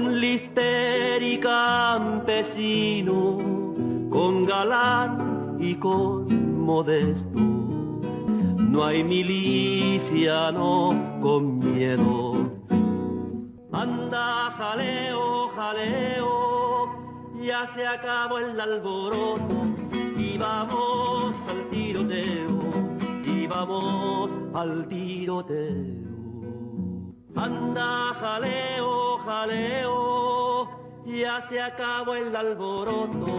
con lister y campesino, con galán y con modesto. No hay miliciano con miedo. Anda, jaleo, jaleo, ya se acabó el alboroto y vamos al tiroteo, y vamos al tiroteo. Anda, jaleo, jaleo, ya se acabó el alboroto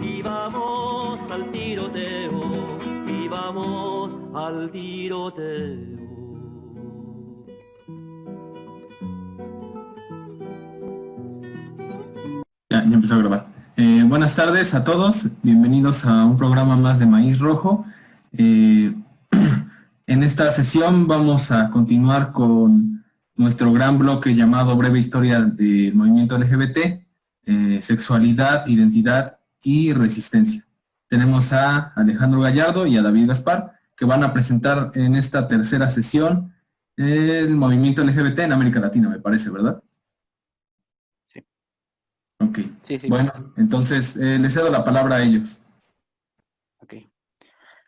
y vamos al tiroteo, y vamos al tiroteo. Ya, empezó a grabar. Eh, buenas tardes a todos, bienvenidos a un programa más de Maíz Rojo. Eh, en esta sesión vamos a continuar con nuestro gran bloque llamado Breve Historia del Movimiento LGBT, eh, Sexualidad, Identidad y Resistencia. Tenemos a Alejandro Gallardo y a David Gaspar, que van a presentar en esta tercera sesión el movimiento LGBT en América Latina, me parece, ¿verdad? Sí. Ok. Sí, sí. Bueno, entonces eh, les cedo la palabra a ellos. Ok.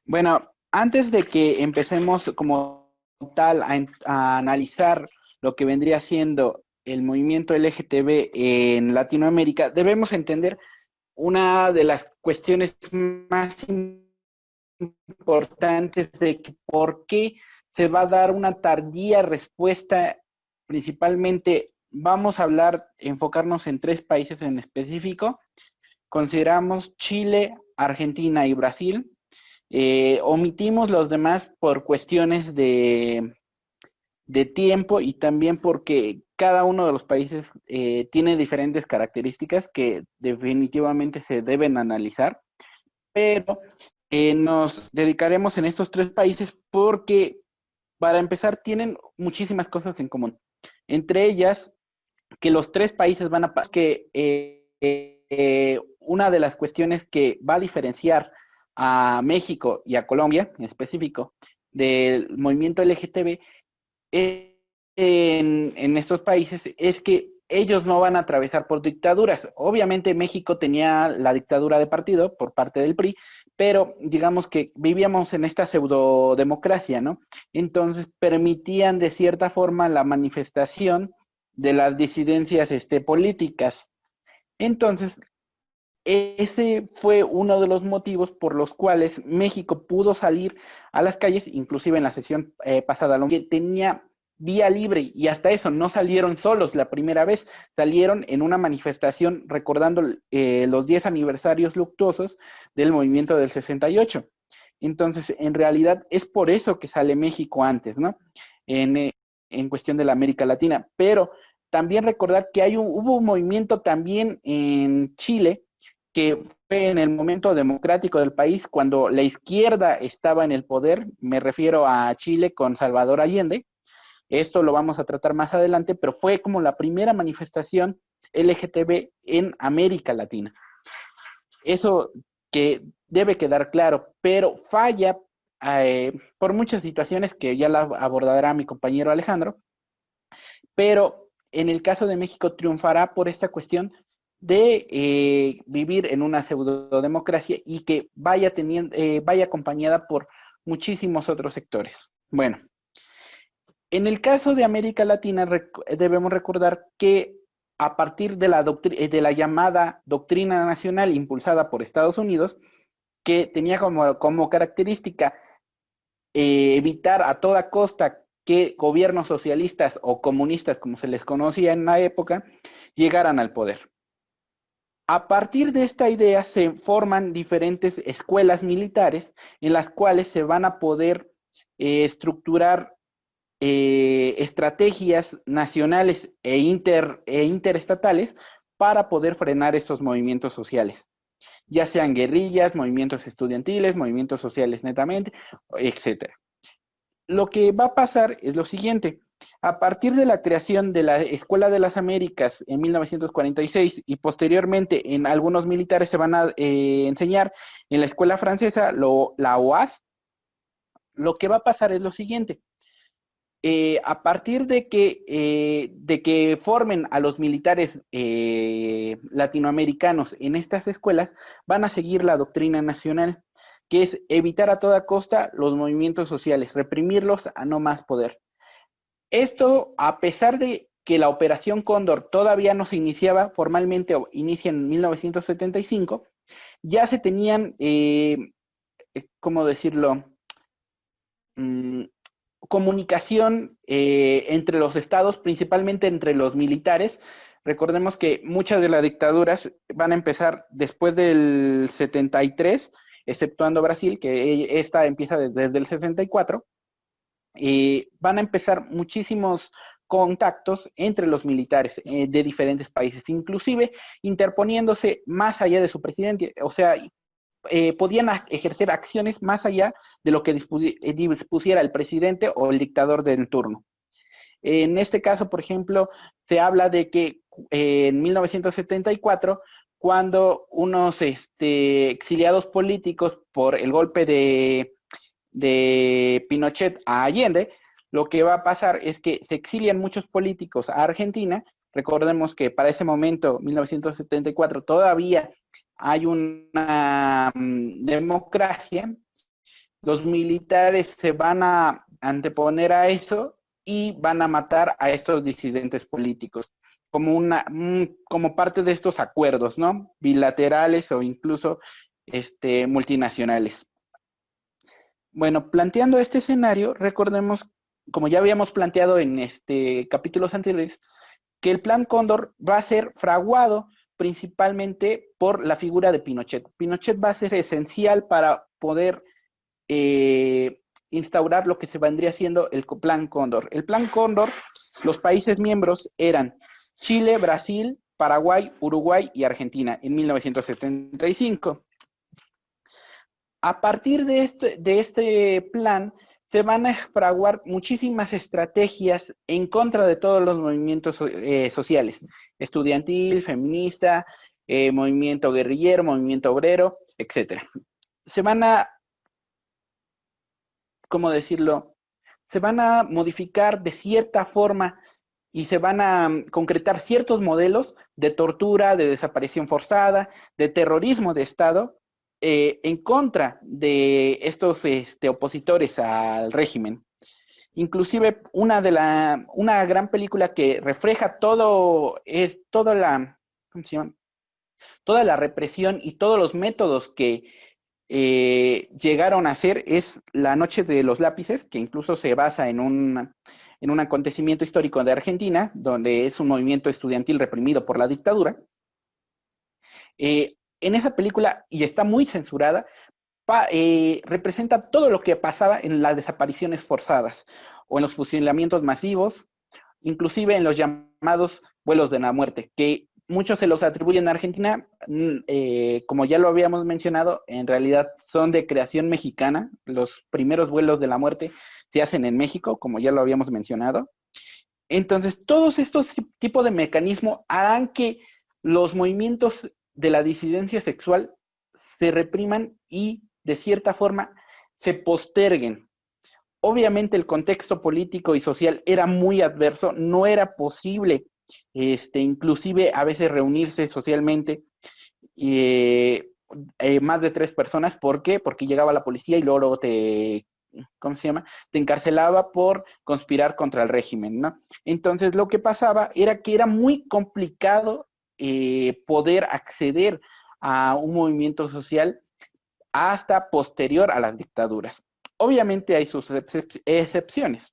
Bueno, antes de que empecemos como tal a, analizar lo que vendría siendo el movimiento LGTB en Latinoamérica, debemos entender una de las cuestiones más importantes de por qué se va a dar una tardía respuesta, principalmente vamos a hablar, enfocarnos en tres países en específico. Consideramos Chile, Argentina y Brasil. Eh, omitimos los demás por cuestiones de, de tiempo y también porque cada uno de los países eh, tiene diferentes características que definitivamente se deben analizar, pero eh, nos dedicaremos en estos tres países porque, para empezar, tienen muchísimas cosas en común. Entre ellas, que los tres países van a... pa- que eh, una de las cuestiones que va a diferenciar a México y a Colombia en específico del movimiento LGTB en, estos países es que ellos no van a atravesar por dictaduras. Obviamente México tenía la dictadura de partido por parte del PRI, pero digamos que vivíamos en esta pseudodemocracia, ¿no? Entonces permitían de cierta forma la manifestación de las disidencias este, políticas. Entonces, ese fue uno de los motivos por los cuales México pudo salir a las calles, inclusive en la sesión eh, pasada, que tenía vía libre y hasta eso no salieron solos la primera vez, salieron en una manifestación recordando eh, los 10 aniversarios luctuosos del movimiento del 68. Entonces, en realidad es por eso que sale México antes, ¿no? En, eh, en cuestión de la América Latina. Pero también recordar que hay hubo un movimiento también en Chile que fue en el momento democrático del país, cuando la izquierda estaba en el poder, me refiero a Chile con Salvador Allende, esto lo vamos a tratar más adelante, pero fue como la primera manifestación LGTB en América Latina. Eso que debe quedar claro, pero falla eh, por muchas situaciones que ya la abordará mi compañero Alejandro, pero en el caso de México triunfará por esta cuestión de eh, vivir en una pseudodemocracia y que vaya, teniendo, eh, vaya acompañada por muchísimos otros sectores. Bueno, en el caso de América Latina debemos recordar que a partir de la, de la, llamada doctrina nacional impulsada por Estados Unidos, que tenía como, como característica eh, evitar a toda costa que gobiernos socialistas o comunistas, como se les conocía en la época, llegaran al poder. A partir de esta idea se forman diferentes escuelas militares en las cuales se van a poder eh, estructurar eh, estrategias nacionales e, e interestatales para poder frenar estos movimientos sociales, ya sean guerrillas, movimientos estudiantiles, movimientos sociales netamente, etcétera. Lo que va a pasar es lo siguiente, a partir de la creación de la Escuela de las Américas en 1946 y posteriormente en algunos militares se van a eh, enseñar en la escuela francesa, lo, la OAS, lo que va a pasar es lo siguiente. eh, a partir de que, eh, de que formen a los militares latinoamericanos en estas escuelas, van a seguir la doctrina nacional, que es evitar a toda costa los movimientos sociales, reprimirlos a no más poder. Esto, a pesar de que la operación Cóndor todavía no se iniciaba formalmente, o inicia en 1975, ya se tenían, ¿cómo decirlo? Mm, comunicación eh, entre los estados, principalmente entre los militares. Recordemos que muchas de las dictaduras van a empezar después del 73, exceptuando Brasil, que esta empieza desde, el 64. Y van a empezar muchísimos contactos entre los militares eh, de diferentes países, inclusive interponiéndose más allá de su presidente, o sea, eh, podían ejercer acciones más allá de lo que eh, dispusiera el presidente o el dictador del turno. En este caso, por ejemplo, se habla de que eh, en 1974, cuando unos este, exiliados políticos por el golpe de, de Pinochet a Allende, lo que va a pasar es que se exilian muchos políticos a Argentina. Recordemos que para ese momento, 1974, todavía hay una mm, democracia, los militares se van a anteponer a eso y van a matar a estos disidentes políticos como una mm, como parte de estos acuerdos, ¿no? Bilaterales o incluso este multinacionales. Bueno, planteando este escenario, recordemos, como ya habíamos planteado en este capítulos anteriores, que el Plan Cóndor va a ser fraguado principalmente por la figura de Pinochet. Pinochet va a ser esencial para poder eh, instaurar lo que se vendría siendo el Plan Cóndor. El Plan Cóndor, los países miembros eran Chile, Brasil, Paraguay, Uruguay y Argentina en 1975. A partir de este, de este plan, se van a fraguar muchísimas estrategias en contra de todos los movimientos eh, sociales estudiantil, feminista, eh, movimiento guerrillero, movimiento obrero, etc. Se van a, ¿cómo decirlo? Se van a modificar de cierta forma y se van a mm, concretar ciertos modelos de tortura, de desaparición forzada, de terrorismo de Estado, eh, en contra de estos este, opositores al régimen. Inclusive una de la, una gran película que refleja todo, es toda la, Toda la represión y todos los métodos que eh, llegaron a ser es La Noche de los Lápices, que incluso se basa en un, en un acontecimiento histórico de Argentina, donde es un movimiento estudiantil reprimido por la dictadura. Eh, en esa película, y está muy censurada, eh, representa todo lo que pasaba en las desapariciones forzadas o en los fusilamientos masivos, inclusive en los llamados vuelos de la muerte, que muchos se los atribuyen a Argentina, mm, eh, como ya lo habíamos mencionado, en realidad son de creación mexicana. Los primeros vuelos de la muerte se hacen en México, como ya lo habíamos mencionado. Entonces, todos estos tipos de mecanismos harán que los movimientos de la disidencia sexual se repriman y de cierta forma se posterguen. Obviamente el contexto político y social era muy adverso, no era posible, este, inclusive a veces reunirse socialmente eh, eh, más de tres personas. ¿Por qué? Porque llegaba la policía y luego te, ¿cómo se llama? Te encarcelaba por conspirar contra el régimen, ¿no? Entonces lo que pasaba era que era muy complicado eh, poder acceder a un movimiento social hasta posterior a las dictaduras. Obviamente hay sus excepciones,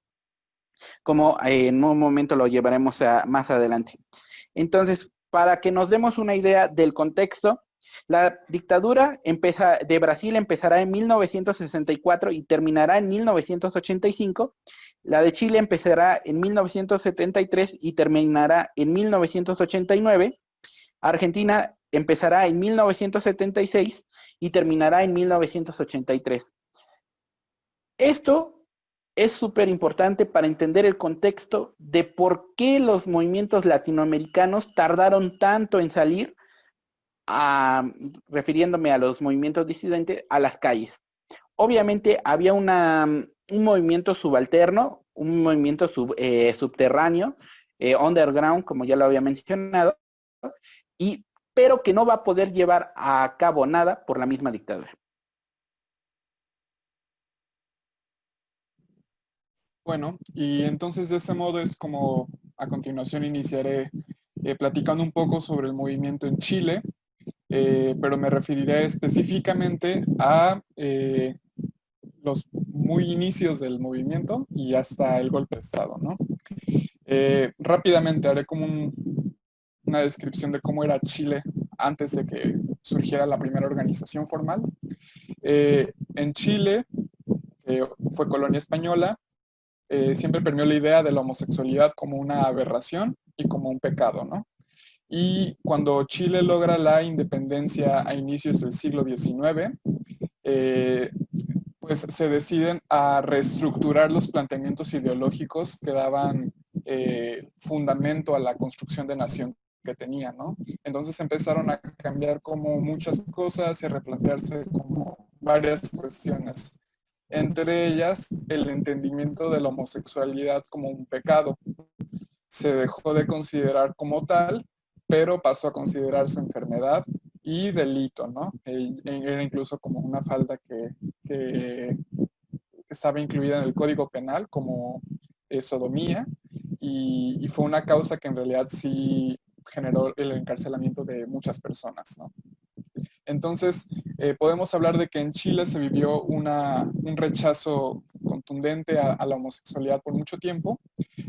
como en un momento lo llevaremos a, más adelante. Entonces, para que nos demos una idea del contexto, la dictadura de Brasil empezará en 1964 y terminará en 1985. La de Chile empezará en 1973 y terminará en 1989. Argentina empezará en 1976 y terminará en 1983. Esto es súper importante para entender el contexto de por qué los movimientos latinoamericanos tardaron tanto en salir, refiriéndome a los movimientos disidentes, a las calles. Obviamente había un movimiento subalterno, un movimiento subterráneo, underground, como ya lo había mencionado, y, pero que no va a poder llevar a cabo nada por la misma dictadura. Bueno, y entonces de ese modo es como a continuación iniciaré eh, platicando un poco sobre el movimiento en Chile, eh, pero me referiré específicamente a eh, los muy inicios del movimiento y hasta el golpe de Estado. ¿no? rápidamente haré como una descripción de cómo era Chile antes de que surgiera la primera organización formal. en Chile, fue colonia española, eh, siempre permeó la idea de la homosexualidad como una aberración y como un pecado, ¿no? Y cuando Chile logra la independencia a inicios del siglo XIX, eh, pues se deciden a reestructurar los planteamientos ideológicos que daban eh, fundamento a la construcción de nación que tenían, ¿no? Entonces empezaron a cambiar como muchas cosas y a replantearse como varias cuestiones entre ellas el entendimiento de la homosexualidad como un pecado. Se dejó de considerar como tal, pero pasó a considerarse enfermedad y delito, ¿no? E, e, era incluso como una falta que, estaba incluida en el Código Penal como eh, sodomía y, y, fue una causa que en realidad sí generó el encarcelamiento de muchas personas, ¿no? Entonces, eh, podemos hablar de que en Chile se vivió un rechazo contundente a, la homosexualidad por mucho tiempo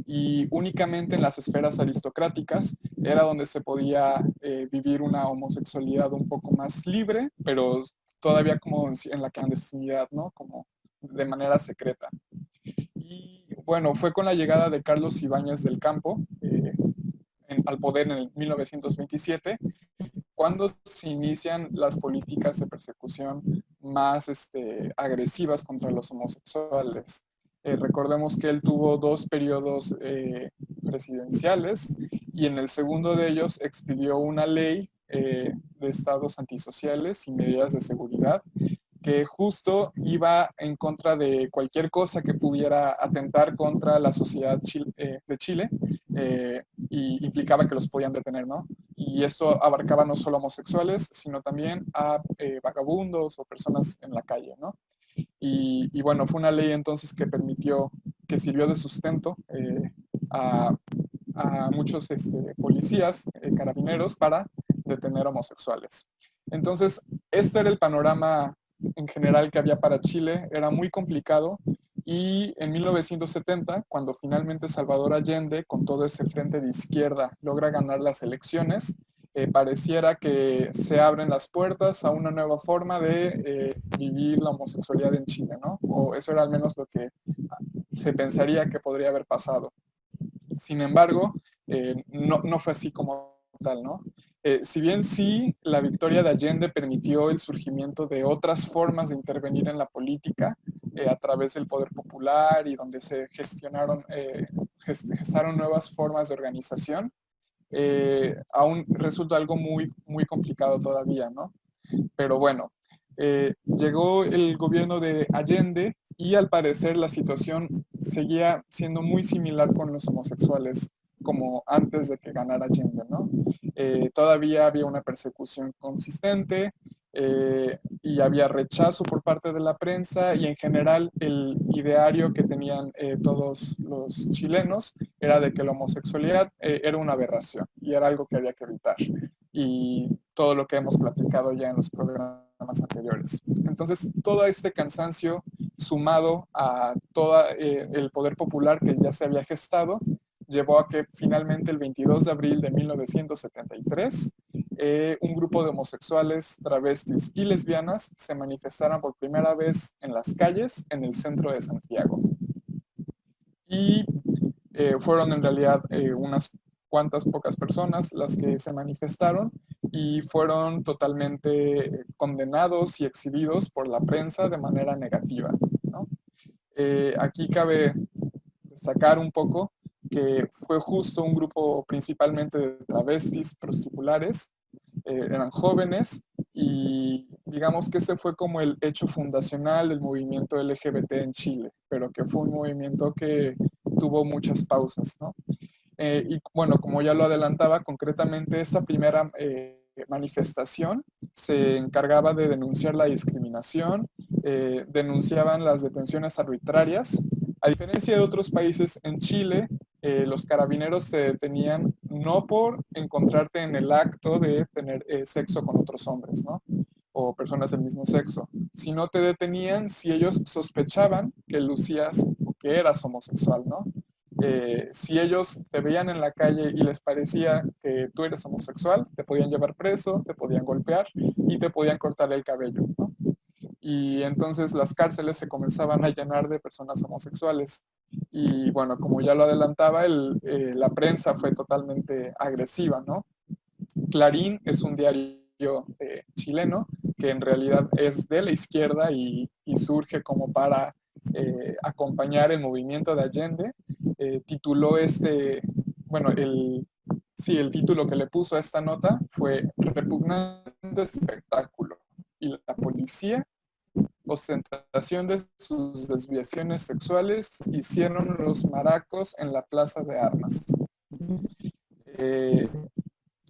y únicamente en las esferas aristocráticas era donde se podía eh, vivir una homosexualidad un poco más libre, pero todavía como en la clandestinidad, ¿no? Como de manera secreta. Y bueno, fue con la llegada de Carlos Ibáñez del Campo eh, al poder en el 1927 cuando se inician las políticas de persecución más este, agresivas contra los homosexuales. Eh, recordemos que él tuvo dos periodos eh, presidenciales y en el segundo de ellos expidió una ley eh, de estados antisociales y medidas de seguridad que justo iba en contra de cualquier cosa que pudiera atentar contra la sociedad de Chile eh, y implicaba que los podían detener, ¿no? Y esto abarcaba no solo homosexuales, sino también a eh, vagabundos o personas en la calle, ¿no? Y, bueno, fue una ley entonces que permitió, que sirvió de sustento a, muchos este, policías, carabineros, para detener homosexuales. Entonces, este era el panorama en general que había para Chile era muy complicado y en 1970, cuando finalmente Salvador Allende, con todo ese frente de izquierda, logra ganar las elecciones, eh, pareciera que se abren las puertas a una nueva forma de eh, vivir la homosexualidad en Chile, ¿no? O eso era al menos lo que se pensaría que podría haber pasado. Sin embargo, eh, no, no fue así como tal, ¿no? Si bien sí, la victoria de Allende permitió el surgimiento de otras formas de intervenir en la política eh, a través del poder popular y donde se gestionaron, eh, gestaron nuevas formas de organización, aún resulta algo muy, muy complicado todavía, ¿no? Pero bueno, llegó el gobierno de Allende y al parecer la situación seguía siendo muy similar con los homosexuales como antes de que ganara Allende, ¿no? Eh, todavía había una persecución consistente eh, y había rechazo por parte de la prensa y en general el ideario que tenían eh, todos los chilenos era de que la homosexualidad era una aberración y era algo que había que evitar. Y todo lo que hemos platicado ya en los programas anteriores. Entonces, todo este cansancio sumado a todo el poder popular que ya se había gestado, llevó a que finalmente el 22 de abril de 1973 eh, un grupo de homosexuales, travestis y lesbianas se manifestaran por primera vez en las calles en el centro de Santiago. Y eh, fueron en realidad eh, unas cuantas pocas personas las que se manifestaron y fueron totalmente condenados y exhibidos por la prensa de manera negativa. aquí cabe destacar un poco que fue justo un grupo principalmente de travestis prosticulares, eh, eran jóvenes y digamos que ese fue como el hecho fundacional del movimiento LGBT en Chile, pero que fue un movimiento que tuvo muchas pausas, ¿no? Eh, y bueno, como ya lo adelantaba, concretamente esta primera eh, manifestación se encargaba de denunciar la discriminación, denunciaban las detenciones arbitrarias. A diferencia de otros países, en Chile los carabineros te detenían no por encontrarte en el acto de tener sexo con otros hombres, ¿no? o personas del mismo sexo, sino te detenían si ellos sospechaban que lucías o que eras homosexual, ¿no? Eh, si ellos te veían en la calle y les parecía que tú eres homosexual, te podían llevar preso, te podían golpear y te podían cortar el cabello. Y entonces las cárceles se comenzaban a llenar de personas homosexuales. Y bueno, como ya lo adelantaba, eh, la prensa fue totalmente agresiva, ¿no? Clarín es un diario eh, chileno que en realidad es de la izquierda y surge como para acompañar el movimiento de Allende eh, tituló este, bueno, el, sí, el título que le puso a esta nota fue Repugnante espectáculo y la policía, ostentación de sus desviaciones sexuales, hicieron los maracos en la plaza de armas. Eh,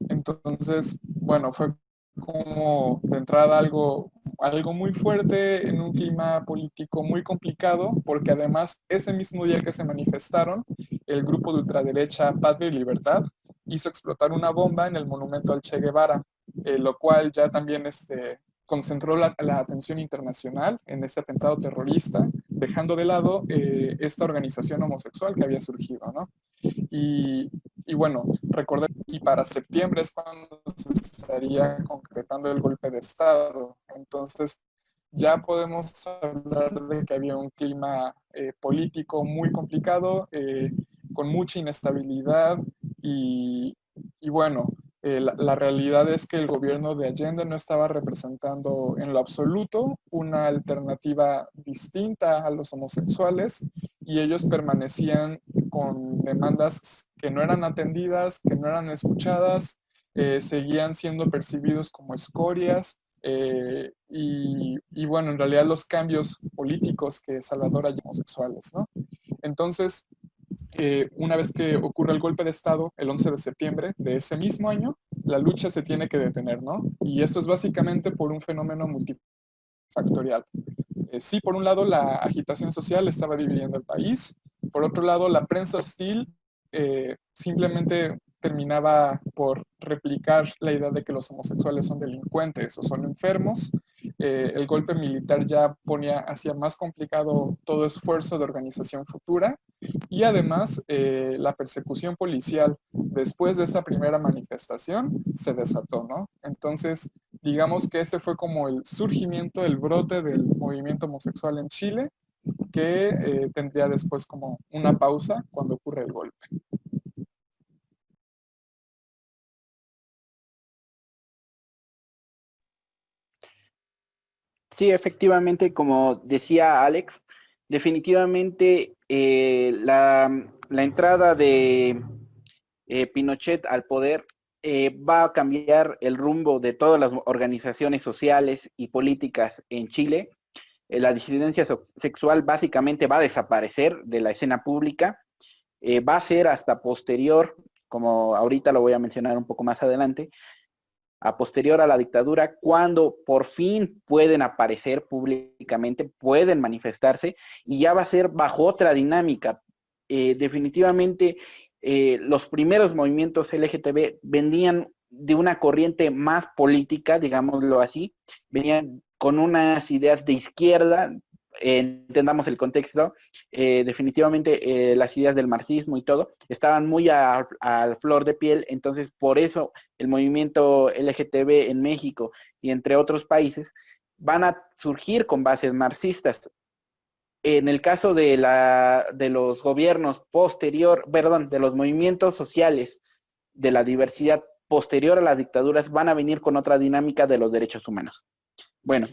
entonces, bueno, fue como de entrada algo algo muy fuerte en un clima político muy complicado, porque además ese mismo día que se manifestaron, el grupo de ultraderecha Patria y Libertad hizo explotar una bomba en el monumento al Che Guevara, eh, lo cual ya también este, concentró la, atención internacional en este atentado terrorista, dejando de lado eh, esta organización homosexual que había surgido, ¿no? Y, y bueno, recordé, y para septiembre es cuando se estaría concretando el golpe de Estado. Entonces, ya podemos hablar de que había un clima eh, político muy complicado, eh, con mucha inestabilidad y, y bueno, eh, la, realidad es que el gobierno de Allende no estaba representando en lo absoluto una alternativa distinta a los homosexuales y ellos permanecían con demandas que no eran atendidas, que no eran escuchadas, eh, seguían siendo percibidos como escorias eh, y, bueno, en realidad los cambios políticos que Salvador hay homosexuales, ¿no? Entonces, una vez que ocurre el golpe de Estado, el 11 de septiembre de ese mismo año, la lucha se tiene que detener, ¿no? Y esto es básicamente por un fenómeno multifactorial. Eh, sí, por un lado, la agitación social estaba dividiendo el país. Por otro lado, la prensa hostil eh, simplemente terminaba por replicar la idea de que los homosexuales son delincuentes o son enfermos. Eh, el golpe militar ya ponía, hacía más complicado todo esfuerzo de organización futura y además eh, la persecución policial después de esa primera manifestación se desató, ¿no? Entonces, digamos que ese fue como el surgimiento, el brote del movimiento homosexual en Chile que eh, tendría después como una pausa cuando ocurre el golpe. Sí, efectivamente, como decía Alex, definitivamente eh, la, entrada de eh, Pinochet al poder eh, va a cambiar el rumbo de todas las organizaciones sociales y políticas en Chile. la disidencia sexual básicamente va a desaparecer de la escena pública. va a ser hasta posterior, como ahorita lo voy a mencionar un poco más adelante, a posterior a la dictadura, cuando por fin pueden aparecer públicamente, pueden manifestarse y ya va a ser bajo otra dinámica. Eh, definitivamente eh, los primeros movimientos LGTB venían de una corriente más política, digámoslo así, venían con unas ideas de izquierda, entendamos el contexto, eh, definitivamente eh, las ideas del marxismo y todo estaban muy a, flor de piel, entonces por eso el movimiento LGTB en México y entre otros países van a surgir con bases marxistas. En el caso de, la, de los gobiernos posterior, perdón, de los movimientos sociales de la diversidad posterior a las dictaduras van a venir con otra dinámica de los derechos humanos. Bueno,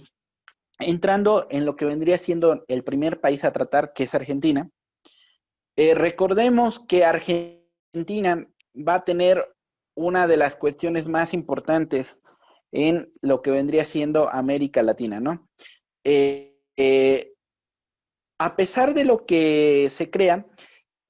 entrando en lo que vendría siendo el primer país a tratar, que es Argentina, eh, recordemos que Argentina va a tener una de las cuestiones más importantes en lo que vendría siendo América Latina, ¿no? Eh, eh, a pesar de lo que se crea,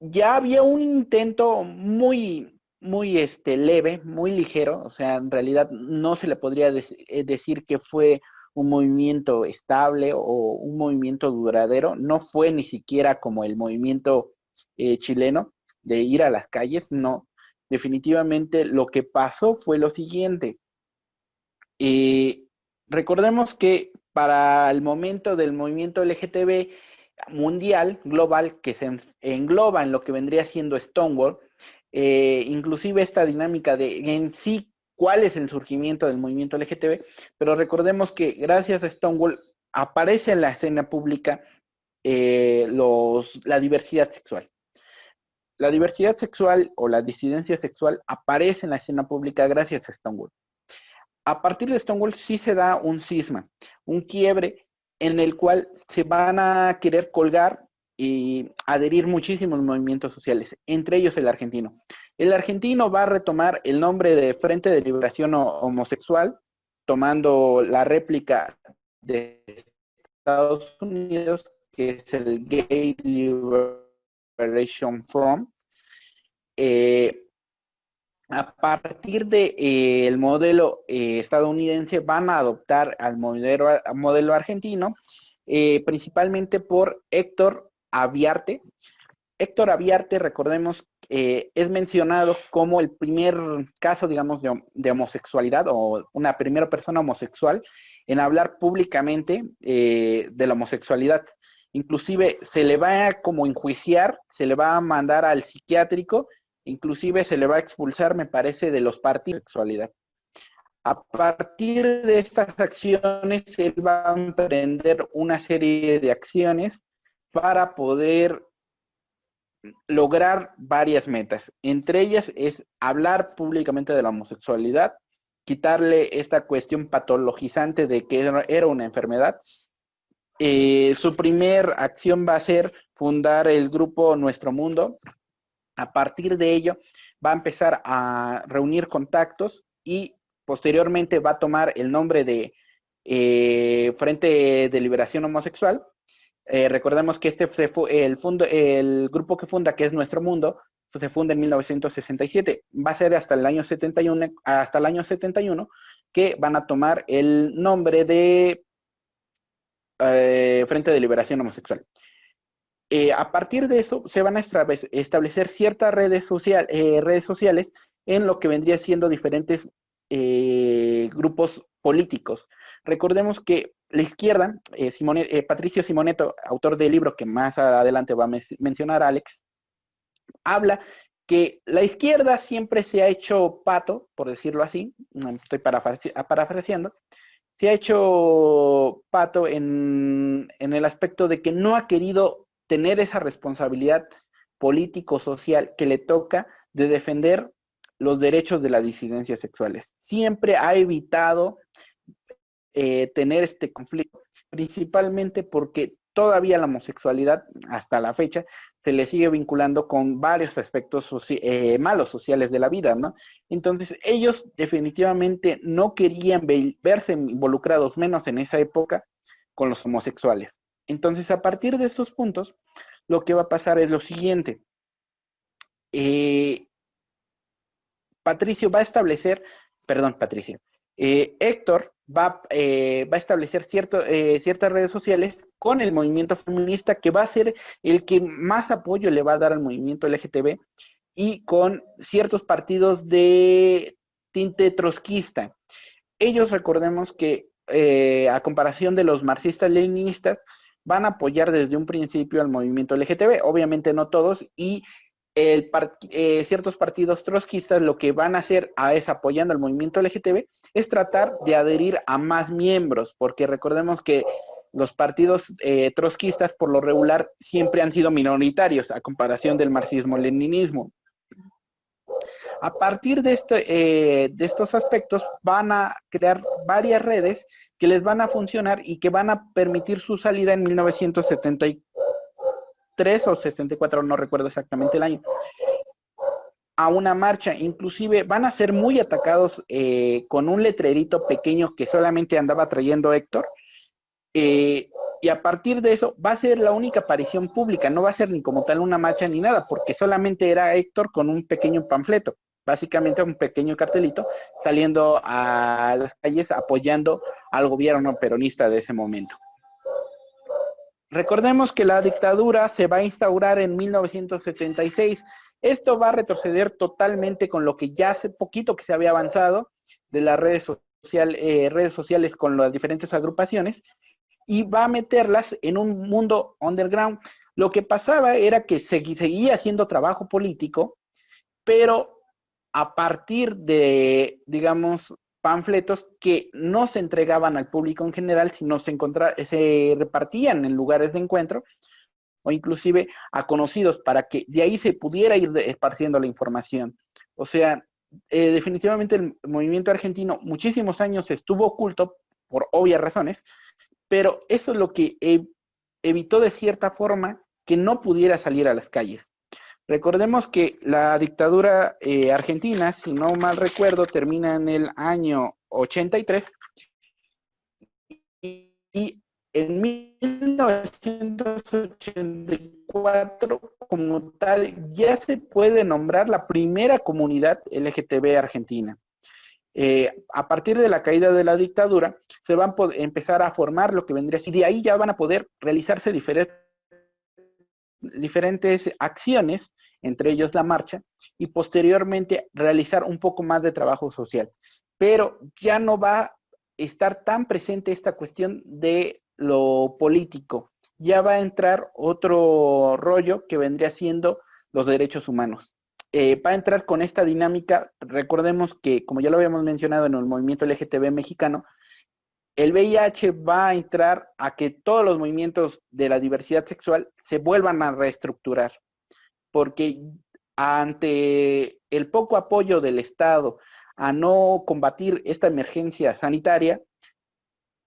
ya había un intento muy, muy este, leve, muy ligero, o sea, en realidad no se le podría decir que fue un movimiento estable o un movimiento duradero, no fue ni siquiera como el movimiento eh, chileno de ir a las calles, no. Definitivamente lo que pasó fue lo siguiente. Eh, recordemos que para el momento del movimiento LGTB mundial, global, que se engloba en lo que vendría siendo Stonewall, eh, inclusive esta dinámica de en sí cuál es el surgimiento del movimiento LGTB, pero recordemos que gracias a Stonewall aparece en la escena pública eh, la diversidad sexual. La diversidad sexual o la disidencia sexual aparece en la escena pública gracias a Stonewall. A partir de Stonewall sí se da un cisma, un quiebre en el cual se van a querer colgar y adherir muchísimos movimientos sociales, entre ellos el argentino. El argentino va a retomar el nombre de Frente de Liberación Homosexual, tomando la réplica de Estados Unidos, que es el Gay Liberation Front. Eh, a partir del de, eh, modelo eh, estadounidense van a adoptar al modelo, modelo argentino, principalmente por Héctor Aviarte. Héctor Aviarte, recordemos, eh, es mencionado como el primer caso, digamos, de, homosexualidad o una primera persona homosexual en hablar públicamente eh, de la homosexualidad. Inclusive se le va a como enjuiciar, se le va a mandar al psiquiátrico, inclusive se le va a expulsar, me parece, de los partidos de sexualidad. A partir de estas acciones, él va a emprender una serie de acciones para poder lograr varias metas. Entre ellas es hablar públicamente de la homosexualidad, quitarle esta cuestión patologizante de que era una enfermedad. Eh, su primer acción va a ser fundar el grupo Nuestro Mundo. A partir de ello va a empezar a reunir contactos y posteriormente va a tomar el nombre de eh, Frente de Liberación Homosexual eh, recordemos que este el, el grupo que funda, que es Nuestro Mundo, se funda en 1967. Va a ser hasta el año 71, hasta el año 71 que van a tomar el nombre de eh, Frente de Liberación Homosexual. Eh, a partir de eso se van a establecer ciertas redes, redes sociales en lo que vendría siendo diferentes grupos políticos. Recordemos que la izquierda, eh, eh, Patricio Simoneto, autor del libro que más adelante va a mencionar Alex, habla que la izquierda siempre se ha hecho pato, por decirlo así, estoy parafraseando, se ha hecho pato en, en el aspecto de que no ha querido tener esa responsabilidad político-social que le toca de defender los derechos de las disidencias sexuales. Siempre ha evitado eh, tener este conflicto, principalmente porque todavía la homosexualidad, hasta la fecha, se le sigue vinculando con varios aspectos eh, malos sociales de la vida, ¿no? Entonces, ellos definitivamente no querían verse involucrados, menos en esa época, con los homosexuales. Entonces, a partir de estos puntos, lo que va a pasar es lo siguiente. Eh, Patricio va a establecer, perdón, Patricio, Héctor va, eh, va a establecer eh, ciertas redes sociales con el movimiento feminista que va a ser el que más apoyo le va a dar al movimiento LGTB y con ciertos partidos de tinte trotskista. Ellos recordemos que eh, a comparación de los marxistas-leninistas, van a apoyar desde un principio al movimiento LGTB, obviamente no todos, y eh, ciertos partidos trotskistas lo que van a hacer a es apoyando al movimiento LGTB es tratar de adherir a más miembros, porque recordemos que los partidos eh, trotskistas por lo regular siempre han sido minoritarios a comparación del marxismo-leninismo. A partir de, este, eh, de estos aspectos van a crear varias redes que les van a funcionar y que van a permitir su salida en 1974 o 74, no recuerdo exactamente el año, a una marcha. Inclusive van a ser muy atacados eh, con un letrerito pequeño que solamente andaba trayendo Héctor. Eh, y a partir de eso va a ser la única aparición pública, no va a ser ni como tal una marcha ni nada, porque solamente era Héctor con un pequeño panfleto, básicamente un pequeño cartelito, saliendo a las calles apoyando al gobierno peronista de ese momento. Recordemos que la dictadura se va a instaurar en 1976. Esto va a retroceder totalmente con lo que ya hace poquito que se había avanzado de las redes, eh, redes sociales con las diferentes agrupaciones y va a meterlas en un mundo underground. Lo que pasaba era que se, seguía haciendo trabajo político, pero a partir de, digamos, panfletos que no se entregaban al público en general, sino se, se repartían en lugares de encuentro o inclusive a conocidos para que de ahí se pudiera ir esparciendo la información. O sea, eh, definitivamente el movimiento argentino muchísimos años estuvo oculto por obvias razones, pero eso es lo que evitó de cierta forma que no pudiera salir a las calles. Recordemos que la dictadura eh, argentina, si no mal recuerdo, termina en el año 83 y, en 1984 como tal ya se puede nombrar la primera comunidad LGTB argentina. Eh, a partir de la caída de la dictadura, se van a empezar a formar lo que vendría así. De ahí ya van a poder realizarse diferentes acciones, entre ellos la marcha, y posteriormente realizar un poco más de trabajo social. Pero ya no va a estar tan presente esta cuestión de lo político. Ya va a entrar otro rollo que vendría siendo los derechos humanos. Eh, va a entrar con esta dinámica, recordemos que, como ya lo habíamos mencionado en el movimiento LGTB mexicano, el VIH va a entrar a que todos los movimientos de la diversidad sexual se vuelvan a reestructurar, porque ante el poco apoyo del Estado a no combatir esta emergencia sanitaria,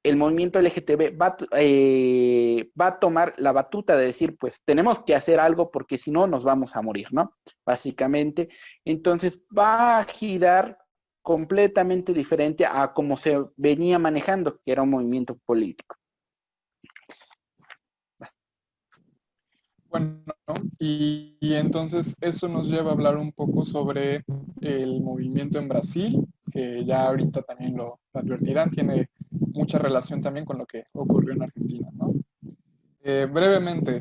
el movimiento LGTB va, eh, va, a tomar la batuta de decir, pues tenemos que hacer algo porque si no nos vamos a morir, ¿no? Básicamente. Entonces va a girar completamente diferente a como se venía manejando, que era un movimiento político. Bueno, y, entonces eso nos lleva a hablar un poco sobre el movimiento en Brasil, que ya ahorita también lo advertirán, tiene mucha relación también con lo que ocurrió en Argentina. Eh, brevemente,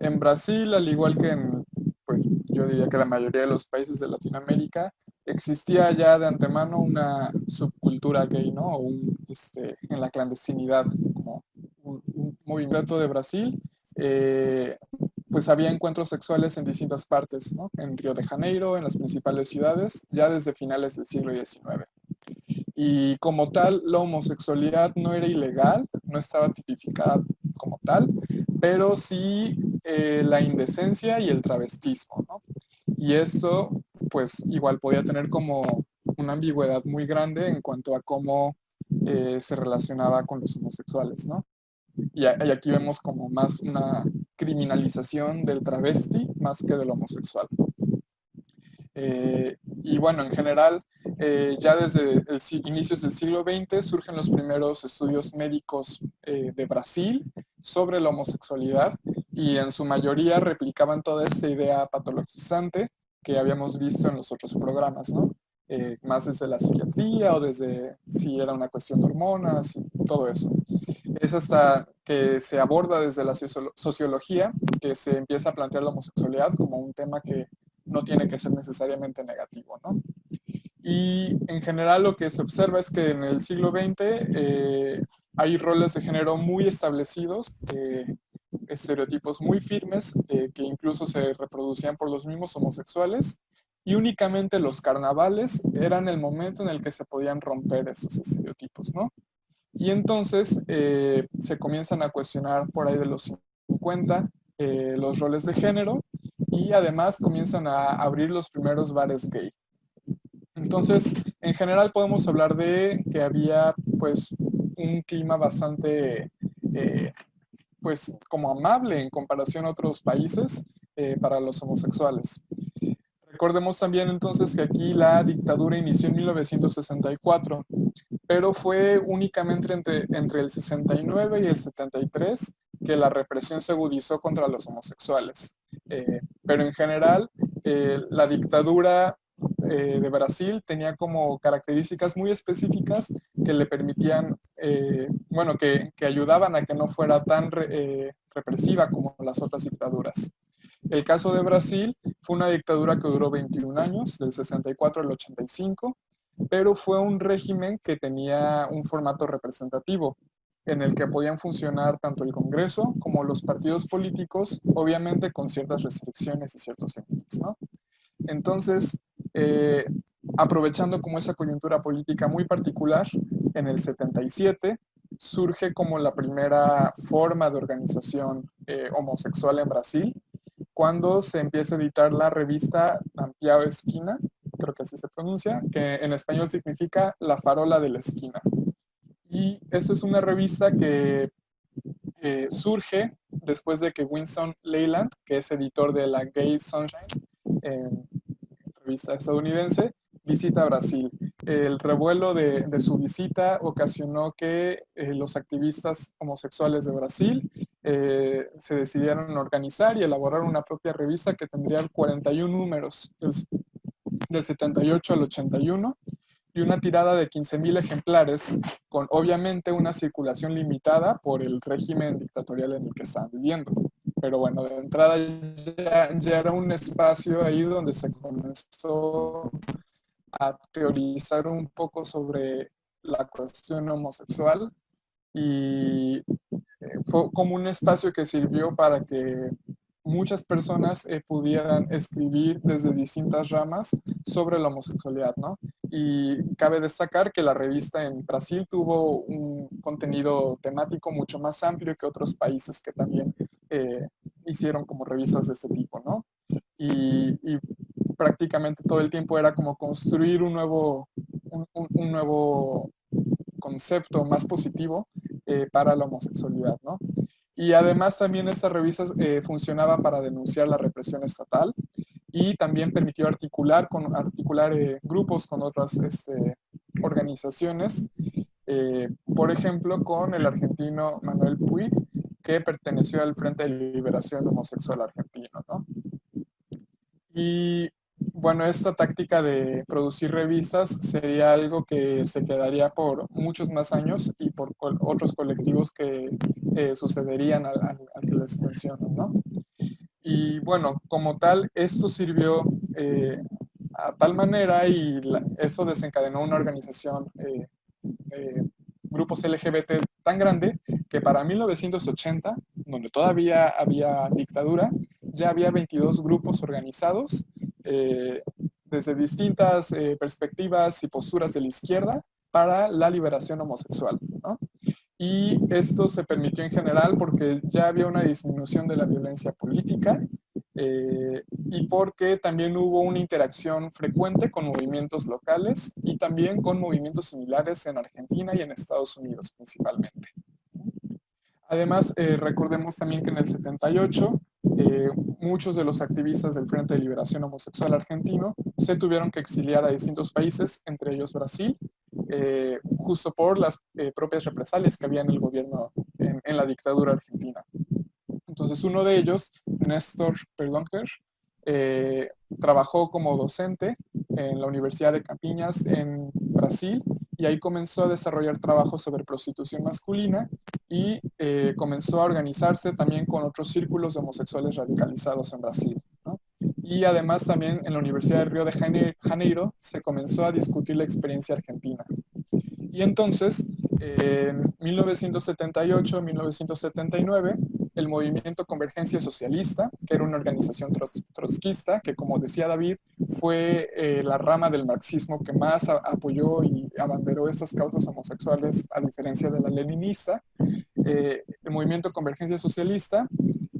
en Brasil, al igual que en, pues yo diría que la mayoría de los países de Latinoamérica, existía ya de antemano una subcultura gay, ¿no? Un, este, en la clandestinidad, como un, movimiento de Brasil. Eh, pues había encuentros sexuales en distintas partes, ¿no? En Río de Janeiro, en las principales ciudades, ya desde finales del siglo XIX. Y como tal, la homosexualidad no era ilegal, no estaba tipificada como tal, pero sí eh, la indecencia y el travestismo, ¿no? Y esto, pues igual podía tener como una ambigüedad muy grande en cuanto a cómo eh, se relacionaba con los homosexuales, ¿no? Y, aquí vemos como más una criminalización del travesti más que del homosexual. Eh, y bueno, en general, eh, ya desde el, inicios del siglo XX surgen los primeros estudios médicos eh, de Brasil sobre la homosexualidad y en su mayoría replicaban toda esta idea patologizante que habíamos visto en los otros programas, ¿no? Más desde la psiquiatría o desde si era una cuestión de hormonas y todo eso. Es hasta que se aborda desde la sociología que se empieza a plantear la homosexualidad como un tema que no tiene que ser necesariamente negativo, ¿no? Y en general lo que se observa es que en el siglo XX eh, hay roles de género muy establecidos, eh, estereotipos muy firmes eh, que incluso se reproducían por los mismos homosexuales y únicamente los carnavales eran el momento en el que se podían romper esos estereotipos, ¿no? Y entonces se comienzan a cuestionar por ahí de los 50 los roles de género y además comienzan a abrir los primeros bares gay. Entonces, en general podemos hablar de que había pues un clima bastante eh, pues como amable en comparación a otros países eh, para los homosexuales. Recordemos también entonces que aquí la dictadura inició en 1964, pero fue únicamente entre, entre el 69 y el 73 que la represión se agudizó contra los homosexuales. Eh, pero en general, eh, la dictadura de Brasil tenía como características muy específicas que le permitían, bueno, que, que, ayudaban a que no fuera tan represiva como las otras dictaduras. El caso de Brasil fue una dictadura que duró 21 años, del 64 al 85, pero fue un régimen que tenía un formato representativo en el que podían funcionar tanto el Congreso como los partidos políticos, obviamente con ciertas restricciones y ciertos límites. Entonces, eh, aprovechando como esa coyuntura política muy particular, en el 77 surge como la primera forma de organización eh, homosexual en Brasil, cuando se empieza a editar la revista Ampiao Esquina, creo que así se pronuncia, que en español significa La Farola de la Esquina. Y esta es una revista que surge después de que Winston Leyland, que es editor de la Gay Sunshine, revista estadounidense, visita Brasil. El revuelo de, su visita ocasionó que eh, los activistas homosexuales de Brasil eh, se decidieron organizar y elaborar una propia revista que tendría 41 números del, del 78 al 81 y una tirada de 15.000 ejemplares con obviamente una circulación limitada por el régimen dictatorial en el que estaban viviendo. Pero bueno, de entrada ya, ya era un espacio ahí donde se comenzó a teorizar un poco sobre la cuestión homosexual y eh, fue como un espacio que sirvió para que muchas personas eh, pudieran escribir desde distintas ramas sobre la homosexualidad, ¿no? Y cabe destacar que la revista en Brasil tuvo un contenido temático mucho más amplio que otros países que también eh, hicieron como revistas de este tipo, ¿no? Y, prácticamente todo el tiempo era como construir un nuevo, un, nuevo concepto más positivo eh, para la homosexualidad, ¿no? Y además también esta revista eh, funcionaba para denunciar la represión estatal y también permitió articular, con, articular eh, grupos con otras este, organizaciones, eh, por ejemplo, con el argentino Manuel Puig, que perteneció al Frente de Liberación Homosexual Argentino. Bueno, esta táctica de producir revistas sería algo que se quedaría por muchos más años y por otros colectivos que eh, sucederían al, que les menciono, ¿no? Y bueno, como tal, esto sirvió eh, a tal manera y eso desencadenó una organización, eh, grupos LGBT tan grande que para 1980, donde todavía había dictadura, ya había 22 grupos organizados eh, desde distintas eh, perspectivas y posturas de la izquierda para la liberación homosexual. Y esto se permitió en general porque ya había una disminución de la violencia política eh, y porque también hubo una interacción frecuente con movimientos locales y también con movimientos similares en Argentina y en Estados Unidos principalmente. Además, recordemos también que en el 78 eh, muchos de los activistas del Frente de Liberación Homosexual argentino se tuvieron que exiliar a distintos países, entre ellos Brasil, eh, justo por las eh, propias represalias que había en el gobierno, en, la dictadura argentina. Entonces uno de ellos, Néstor Perdonker, trabajó como docente en la Universidad de Campiñas en Brasil y ahí comenzó a desarrollar trabajos sobre prostitución masculina y eh, comenzó a organizarse también con otros círculos de homosexuales radicalizados en Brasil. Y además también en la Universidad de Río de Janeiro se comenzó a discutir la experiencia argentina. Y entonces, en 1978-1979, el movimiento Convergencia Socialista, que era una organización trotskista, que como decía David, fue eh, la rama del marxismo que más apoyó y abanderó estas causas homosexuales a diferencia de la leninista, eh, el movimiento Convergencia Socialista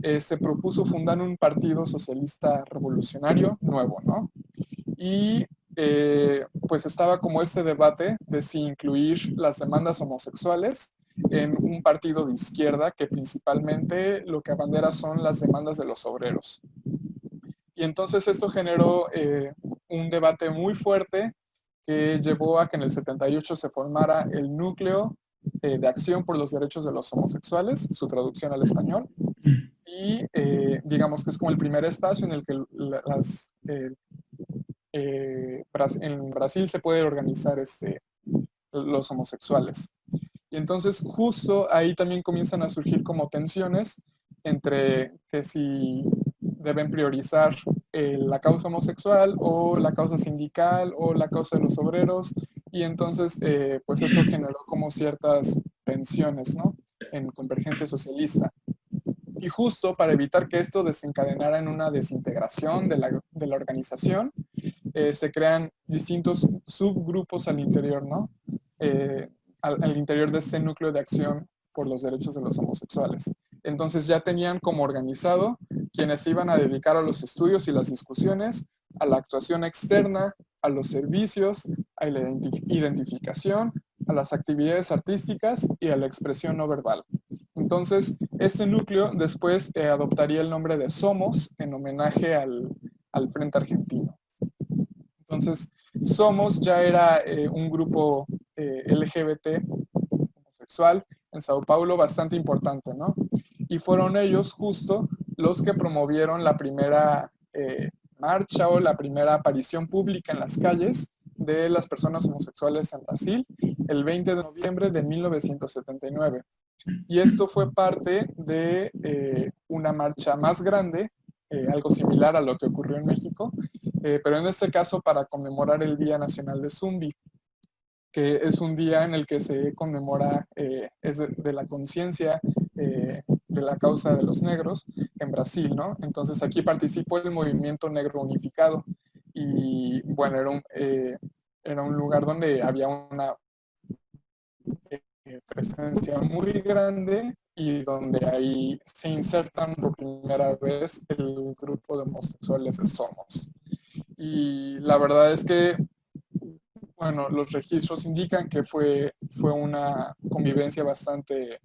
eh, se propuso fundar un partido socialista revolucionario nuevo, ¿no? Y pues estaba como este debate de si incluir las demandas homosexuales en un partido de izquierda que principalmente lo que abandera son las demandas de los obreros. Y entonces esto generó eh, un debate muy fuerte que llevó a que en el 78 se formara el núcleo eh, de Acción por los Derechos de los Homosexuales, su traducción al español, y eh, digamos que es como el primer espacio en el que en Brasil se puede organizar este, los homosexuales. Y entonces justo ahí también comienzan a surgir como tensiones entre que si deben priorizar eh, la causa homosexual o la causa sindical o la causa de los obreros y entonces eh, pues eso generó como ciertas tensiones ¿no? en convergencia socialista. Y justo para evitar que esto desencadenara en una desintegración de la, de la organización, eh, se crean distintos subgrupos al interior, ¿no? al, al interior de este núcleo de acción por los derechos de los homosexuales. Entonces ya tenían como organizado quienes iban a dedicar a los estudios y las discusiones, a la actuación externa, a los servicios, a la identificación, a las actividades artísticas y a la expresión no verbal. Entonces, este núcleo después eh, adoptaría el nombre de Somos en homenaje al, Frente Argentino. Entonces, Somos ya era eh, un grupo eh, LGBT homosexual en Sao Paulo bastante importante, ¿no? Y fueron ellos justo los que promovieron la primera eh, marcha o la primera aparición pública en las calles de las personas homosexuales en Brasil el 20 de noviembre de 1979. Y esto fue parte de eh, una marcha más grande, eh, algo similar a lo que ocurrió en México, pero en este caso para conmemorar el Día Nacional de Zumbi, que es un día en el que se conmemora, es de, la conciencia de la causa de los negros en Brasil, ¿no? Entonces aquí participó el movimiento negro unificado y bueno, era un, eh, era un lugar donde había una eh, presencia muy grande y donde ahí se insertan por primera vez el grupo de homosexuales Somos. Y la verdad es que, bueno, los registros indican que fue, fue una convivencia bastante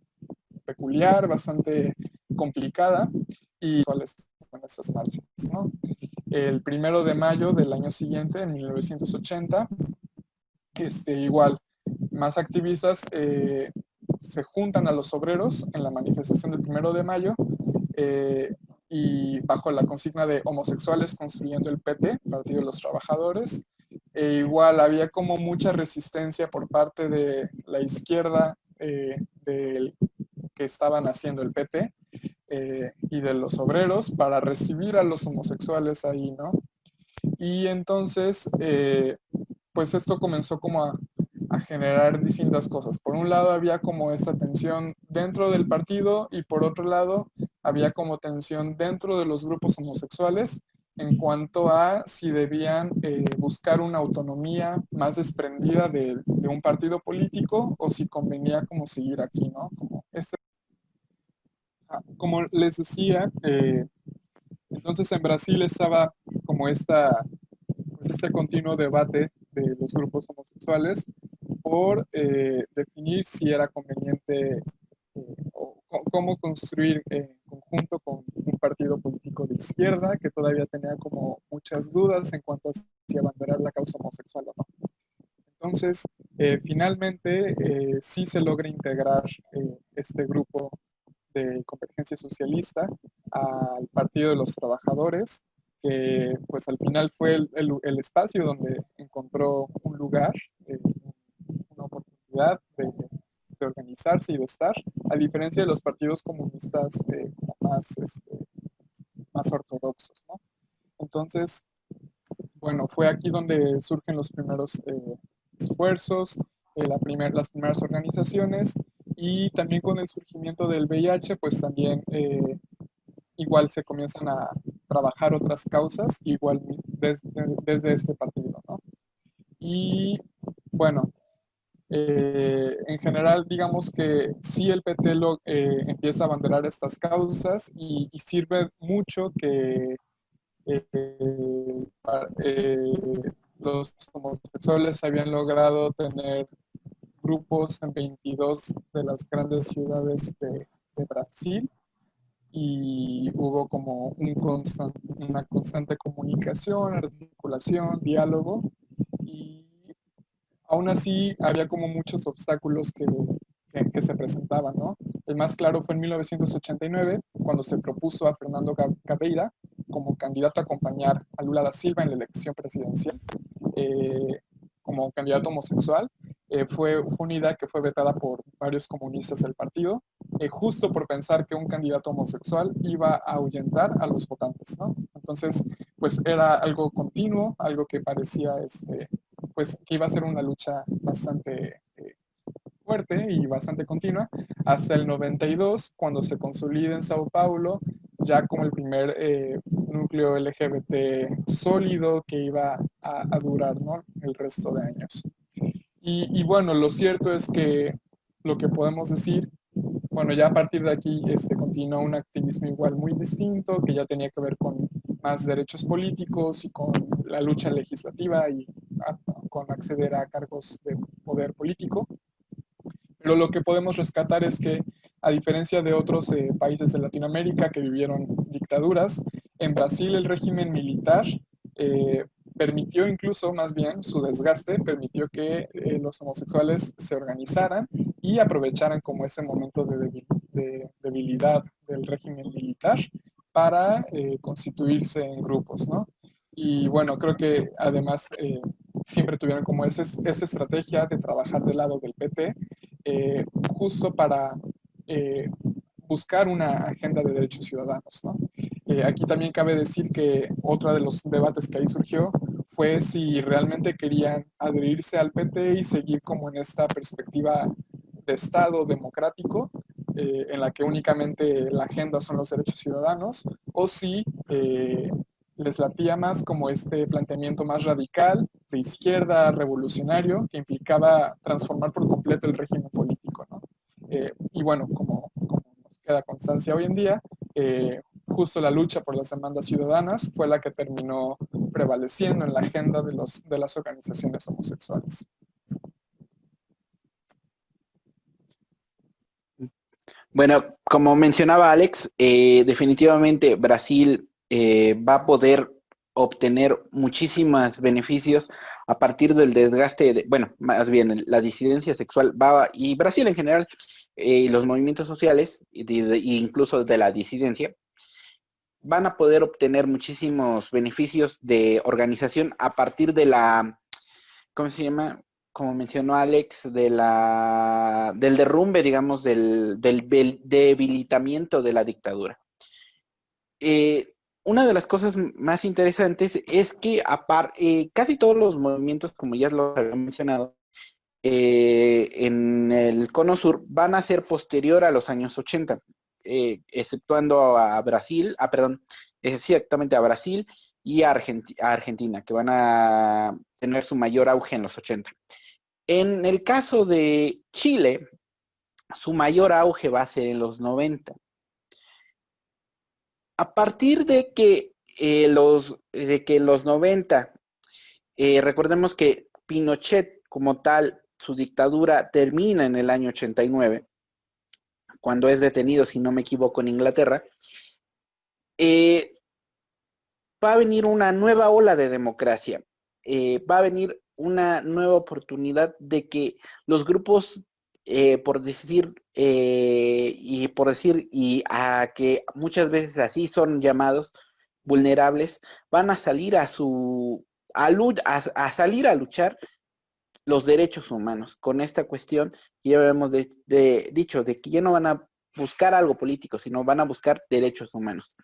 peculiar, bastante complicada y cuáles son estas marchas. El primero de mayo del año siguiente, en 1980, este, igual, más activistas eh, se juntan a los obreros en la manifestación del primero de mayo eh, y bajo la consigna de homosexuales construyendo el PT, Partido de los Trabajadores. E igual había como mucha resistencia por parte de la izquierda eh, del que estaban haciendo el PT eh, y de los obreros para recibir a los homosexuales ahí, ¿no? Y entonces, eh, pues esto comenzó como a, generar distintas cosas. Por un lado había como esta tensión dentro del partido y por otro lado había como tensión dentro de los grupos homosexuales en cuanto a si debían eh, buscar una autonomía más desprendida de, de, un partido político o si convenía como seguir aquí, ¿no? Como este como les decía, eh, entonces en Brasil estaba como esta, pues este continuo debate de los grupos homosexuales por eh, definir si era conveniente eh, o cómo construir en conjunto con un partido político de izquierda que todavía tenía como muchas dudas en cuanto a si abanderar la causa homosexual o no. Entonces, finalmente sí se logra integrar este grupo de Convergencia Socialista al Partido de los Trabajadores, que pues al final fue el, espacio donde encontró un lugar, eh, una oportunidad de, organizarse y de estar, a diferencia de los partidos comunistas eh, más, este, más ortodoxos. Entonces, bueno, fue aquí donde surgen los primeros eh, esfuerzos, la las primeras organizaciones y también con el surgimiento del VIH, pues también eh, igual se comienzan a trabajar otras causas, igual desde, este partido, ¿no? Y bueno, eh, en general, digamos que sí el PT lo, eh, empieza a abanderar estas causas y, y sirve mucho que los homosexuales habían logrado tener grupos en 22 de las grandes ciudades de, Brasil y hubo como un una constante comunicación, articulación, diálogo y aún así había como muchos obstáculos que, se presentaban, ¿no? El más claro fue en 1989, cuando se propuso a Fernando Cadeira como candidato a acompañar a Lula da Silva en la elección presidencial, eh, como candidato homosexual. Eh, fue, fue, que fue vetada por varios comunistas del partido, eh, justo por pensar que un candidato homosexual iba a ahuyentar a los votantes. Entonces, pues era algo continuo, algo que parecía, este, pues que iba a ser una lucha bastante fuerte y bastante continua, hasta el 92, cuando se consolida en Sao Paulo, ya como el primer eh, núcleo LGBT sólido que iba a, durar el resto de años. Y, bueno, lo cierto es que lo que podemos decir, bueno, ya a partir de aquí este, continuó un activismo igual muy distinto, que ya tenía que ver con más derechos políticos y con la lucha legislativa y con acceder a cargos de poder político. Pero lo que podemos rescatar es que, a diferencia de otros eh, países de Latinoamérica que vivieron dictaduras, en Brasil el régimen militar eh, permitió incluso, más bien, su desgaste, permitió que eh, los homosexuales se organizaran y aprovecharan como ese momento de, debilidad del régimen militar para constituirse en grupos, ¿no? Y bueno, creo que además siempre tuvieron como esa estrategia de trabajar del lado del PT eh, justo para eh, buscar una agenda de derechos ciudadanos. Eh, aquí también cabe decir que otro de los debates que ahí surgió fue si realmente querían adherirse al PT y seguir como en esta perspectiva de Estado democrático, en la que únicamente la agenda son los derechos ciudadanos, o si les latía más como este planteamiento más radical, de izquierda, revolucionario, que implicaba transformar por completo el régimen político. Eh, y bueno, como, nos queda constancia hoy en día, eh, justo la lucha por las demandas ciudadanas fue la que terminó prevaleciendo en la agenda de, los, de las organizaciones homosexuales. Bueno, como mencionaba Alex, eh, definitivamente Brasil eh, va a poder obtener muchísimos beneficios a partir del desgaste, de, bueno, más bien la disidencia sexual va, y Brasil en general, eh, los movimientos sociales, e incluso de la disidencia, van a poder obtener muchísimos beneficios de organización a partir de la, ¿cómo se llama? Como mencionó Alex, de la, del derrumbe, digamos, del, del debilitamiento de la dictadura. Eh, una de las cosas más interesantes es que eh, casi todos los movimientos, como ya lo había mencionado, eh, en el cono sur van a ser posterior a los años 80, eh, exceptuando a, Brasil, ah, perdón, exactamente a Brasil y a, Argentina, que van a tener su mayor auge en los 80. En el caso de Chile, su mayor auge va a ser en los 90 a partir de que, eh, los, de que en los 90, eh, recordemos que Pinochet como tal, su dictadura termina en el año 89, cuando es detenido, si no me equivoco, en Inglaterra, eh, va a venir una nueva ola de democracia, va a venir una nueva oportunidad de que los grupos eh, por decir, eh, y por decir, y a que muchas veces así son llamados vulnerables, van a salir a su, a, a, salir a luchar los derechos humanos con esta cuestión que ya habíamos dicho, de que ya no van a buscar algo político, sino van a buscar derechos humanos.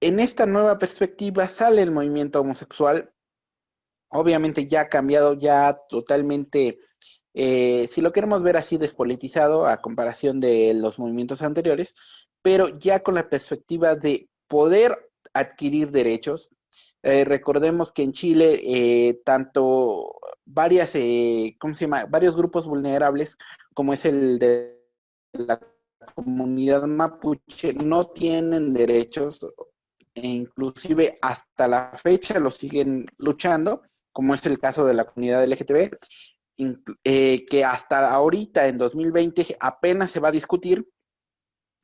En esta nueva perspectiva sale el movimiento homosexual, obviamente ya ha cambiado, ya totalmente eh, si lo queremos ver así despolitizado a comparación de los movimientos anteriores, pero ya con la perspectiva de poder adquirir derechos. Eh, recordemos que en Chile eh, tanto varias, ¿cómo se llama? Varios grupos vulnerables, como es el de la comunidad mapuche, no tienen derechos e inclusive hasta la fecha lo siguen luchando, como es el caso de la comunidad LGTB, eh, que hasta ahorita, en 2020, apenas se va a discutir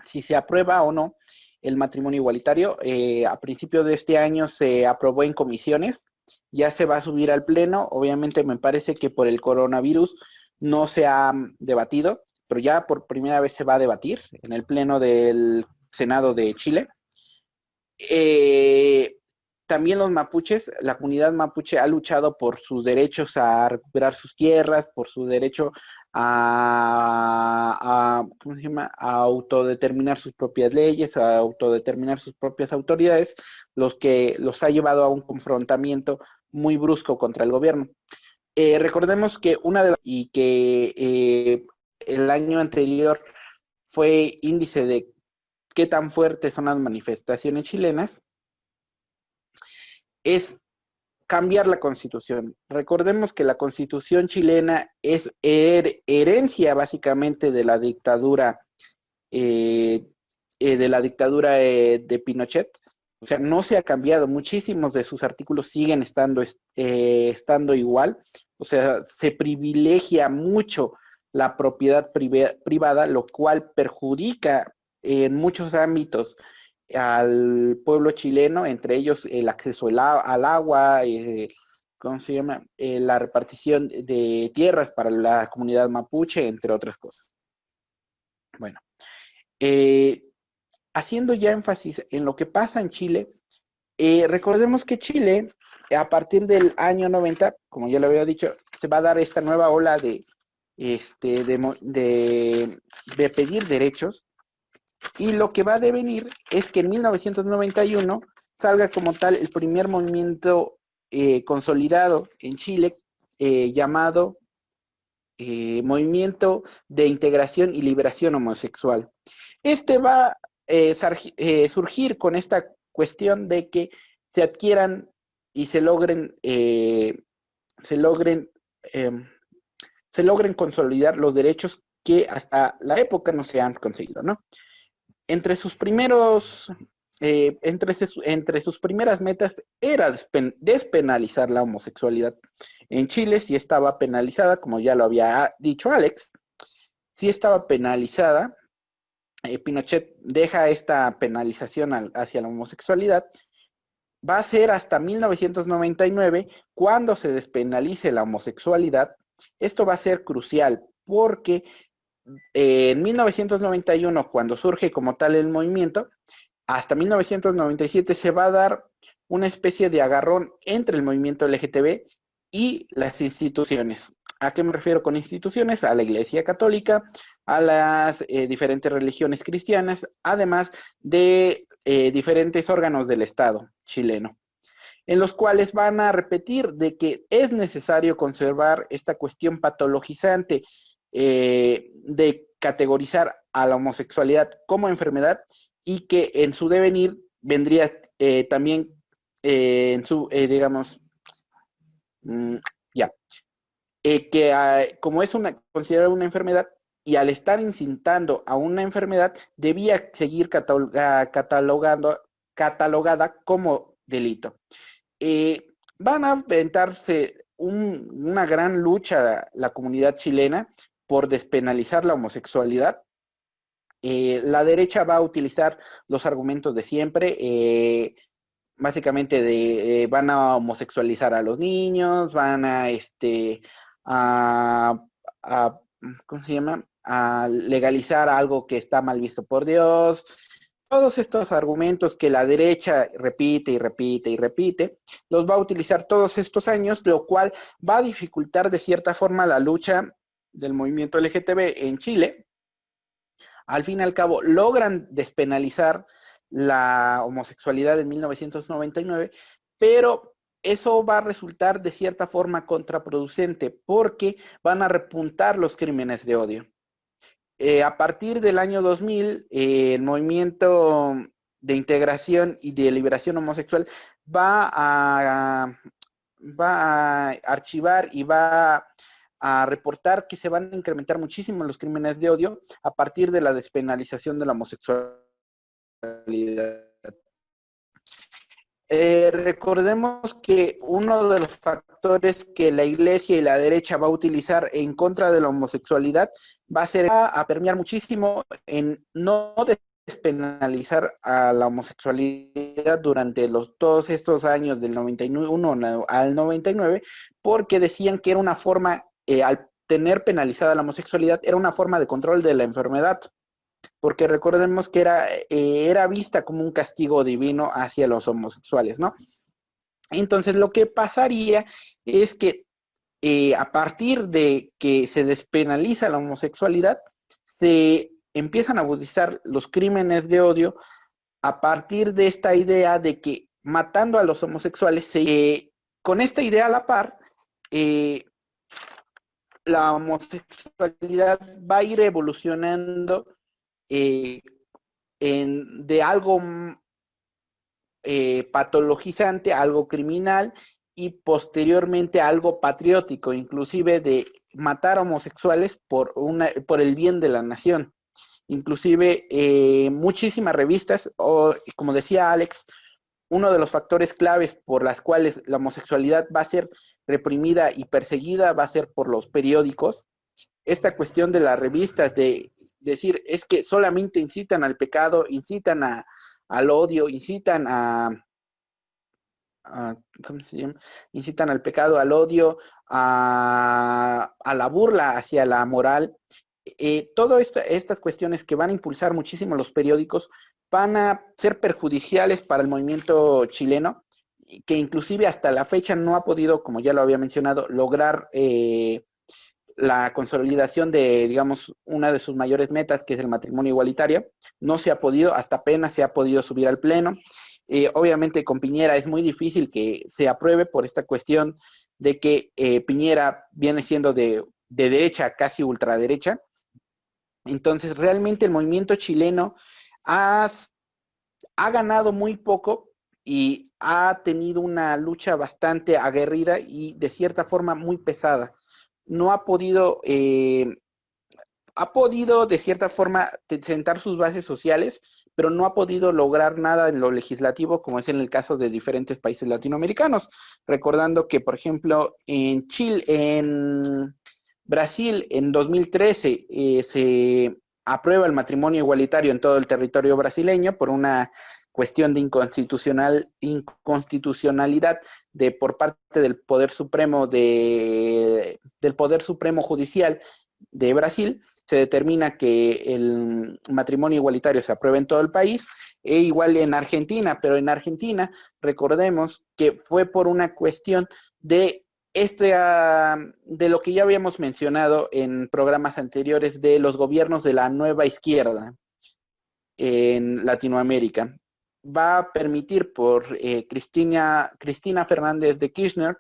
si se aprueba o no el matrimonio igualitario. Eh, a principio de este año se aprobó en comisiones, ya se va a subir al pleno. Obviamente me parece que por el coronavirus no se ha debatido, pero ya por primera vez se va a debatir en el Pleno del Senado de Chile. Eh, también los mapuches, la comunidad mapuche ha luchado por sus derechos a recuperar sus tierras, por su derecho a, ¿cómo se llama? a autodeterminar sus propias leyes, a autodeterminar sus propias autoridades, los que los ha llevado a un confrontamiento muy brusco contra el gobierno. Eh, recordemos que una de las, y que eh, el año anterior fue índice de qué tan fuertes son las manifestaciones chilenas, es cambiar la constitución. Recordemos que la constitución chilena es herencia básicamente de la dictadura eh, eh, de la dictadura eh, de Pinochet. O sea, no se ha cambiado. Muchísimos de sus artículos siguen estando, estando igual. O sea, se privilegia mucho la propiedad privada, lo cual perjudica en muchos ámbitos al pueblo chileno, entre ellos el acceso al agua, eh, ¿cómo se llama? Eh, la repartición de tierras para la comunidad mapuche, entre otras cosas. Bueno, eh, haciendo ya énfasis en lo que pasa en Chile, recordemos que Chile, a partir del año 90, como ya lo había dicho, se va a dar esta nueva ola de, este, de pedir derechos y lo que va a devenir es que en 1991 salga como tal el primer movimiento eh, consolidado en Chile eh, llamado eh, Movimiento de Integración y Liberación Homosexual. Este va a surgir con esta cuestión de que se adquieran y se logren, se logren, em, se logren consolidar los derechos que hasta la época no se han conseguido, ¿no? Entre sus primeros, eh, entre, sus primeras metas era despenalizar la homosexualidad. En Chile sí estaba penalizada, como ya lo había dicho Alex, sí estaba penalizada. Eh, Pinochet deja esta penalización hacia la homosexualidad. Va a ser hasta 1999 cuando se despenalice la homosexualidad. Esto va a ser crucial porque en 1991, cuando surge como tal el movimiento, hasta 1997 se va a dar una especie de agarrón entre el movimiento LGTB y las instituciones. ¿A qué me refiero con instituciones? A la Iglesia Católica, a las eh, diferentes religiones cristianas, además de eh, diferentes órganos del Estado chileno, en los cuales van a repetir de que es necesario conservar esta cuestión patologizante eh, de categorizar a la homosexualidad como enfermedad y que en su devenir vendría eh, también eh, en su, digamos, mm, ya, que ah, como es una considerada una enfermedad y al estar incintando a una enfermedad debía seguir catalogando, catalogada como delito. van a aventarse una gran lucha la comunidad chilena por despenalizar la homosexualidad. Eh, la derecha va a utilizar los argumentos de siempre, eh, básicamente de eh, van a homosexualizar a los niños, van a este ¿cómo se llama? a legalizar algo que está mal visto por Dios. Todos estos argumentos que la derecha repite y repite y repite, los va a utilizar todos estos años, lo cual va a dificultar de cierta forma la lucha del movimiento LGTB en Chile, al fin y al cabo logran despenalizar la homosexualidad en 1999, pero eso va a resultar de cierta forma contraproducente porque van a repuntar los crímenes de odio. Eh, a partir del año 2000, eh, el movimiento de integración y de liberación homosexual va a, va a archivar y va a a reportar que se van a incrementar muchísimo los crímenes de odio a partir de la despenalización de la homosexualidad. Eh, recordemos que uno de los factores que la iglesia y la derecha va a utilizar en contra de la homosexualidad va a ser a, permear muchísimo en no despenalizar a la homosexualidad durante los, todos estos años del 91 al 99 porque decían que era una forma eh, al tener penalizada la homosexualidad era una forma de control de la enfermedad, porque recordemos que era, eh, era vista como un castigo divino hacia los homosexuales, ¿no? Entonces lo que pasaría es que eh, a partir de que se despenaliza la homosexualidad, se empiezan a budizar los crímenes de odio a partir de esta idea de que matando a los homosexuales, con esta idea a la par, eh, la homosexualidad va a ir evolucionando eh, de algo eh, patologizante, algo criminal y posteriormente algo patriótico, inclusive de matar homosexuales por el bien de la nación. Inclusive eh, muchísimas revistas, o como decía Alex, uno de los factores claves por las cuales la homosexualidad va a ser reprimida y perseguida va a ser por los periódicos. Esta cuestión de las revistas, de decir, es que solamente incitan al pecado, incitan al odio, incitan a. Incitan al pecado, al odio, a, la burla hacia la moral. Eh, todas estas cuestiones que van a impulsar muchísimo los periódicos van a ser perjudiciales para el movimiento chileno, que inclusive hasta la fecha no ha podido, como ya lo había mencionado, lograr eh, la consolidación de, digamos, una de sus mayores metas, que es el matrimonio igualitario. No se ha podido, hasta apenas se ha podido subir al pleno. Eh, obviamente con Piñera es muy difícil que se apruebe por esta cuestión de que eh, Piñera viene siendo de, derecha, casi ultraderecha. Entonces, realmente el movimiento chileno ha, ha ganado muy poco y ha tenido una lucha bastante aguerrida y de cierta forma muy pesada. No ha podido, eh, ha podido de cierta forma sentar sus bases sociales, pero no ha podido lograr nada en lo legislativo, como es en el caso de diferentes países latinoamericanos. Recordando que, por ejemplo, en Chile, en Brasil, en 2013, eh, se aprueba el matrimonio igualitario en todo el territorio brasileño por una cuestión de inconstitucional, inconstitucionalidad de por parte del Poder Supremo de, del Poder Supremo Judicial de Brasil, se determina que el matrimonio igualitario se apruebe en todo el país, e igual en Argentina, pero en Argentina recordemos que fue por una cuestión de este, ah, de lo que ya habíamos mencionado en programas anteriores de los gobiernos de la nueva izquierda en Latinoamérica. Va a permitir por eh, Cristina, Cristina Fernández de Kirchner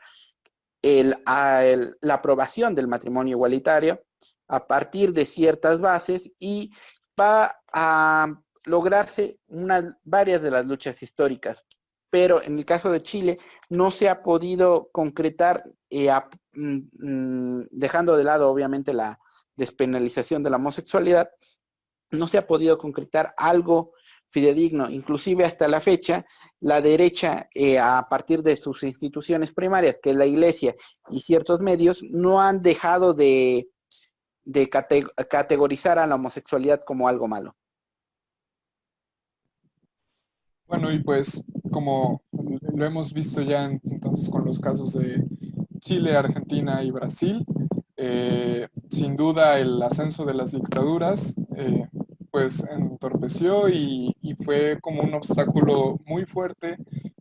ah, la aprobación del matrimonio igualitario a partir de ciertas bases y va a lograrse una, varias de las luchas históricas. Pero en el caso de Chile no se ha podido concretar, mm, mm, dejando de lado obviamente la despenalización de la homosexualidad, no se ha podido concretar algo fidedigno. Inclusive hasta la fecha, la derecha, eh, a partir de sus instituciones primarias, que es la iglesia y ciertos medios, no han dejado de de categorizar a la homosexualidad como algo malo. Bueno, y pues como lo hemos visto ya entonces con los casos de Chile, Argentina y Brasil, eh, sin duda el ascenso de las dictaduras eh, pues entorpeció y, fue como un obstáculo muy fuerte